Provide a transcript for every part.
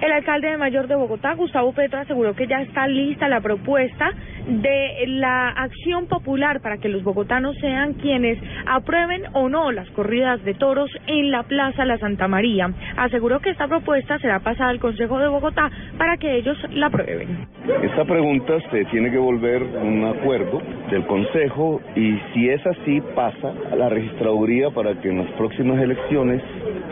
El alcalde mayor de Bogotá, Gustavo Petro, aseguró que ya está lista la propuesta de la acción popular para que los bogotanos sean quienes aprueben o no las corridas de toros en la Plaza La Santa María. Aseguró que esta propuesta será pasada al Consejo de Bogotá para que ellos la aprueben. Esta pregunta se tiene que volver un acuerdo del Consejo y si es así pasa a la registraduría para que en las próximas elecciones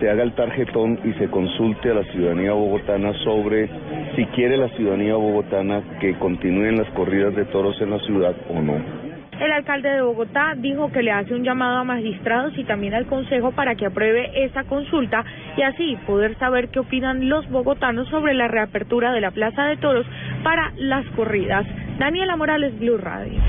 se haga el tarjetón y se consulte a la ciudadanía bogotana sobre si quiere la ciudadanía bogotana que continúen las corridas de toros en la ciudad o no. El alcalde de Bogotá dijo que le hace un llamado a magistrados y también al Consejo para que apruebe esa consulta y así poder saber qué opinan los bogotanos sobre la reapertura de la Plaza de Toros para las corridas. Daniela Morales, Blue Radio.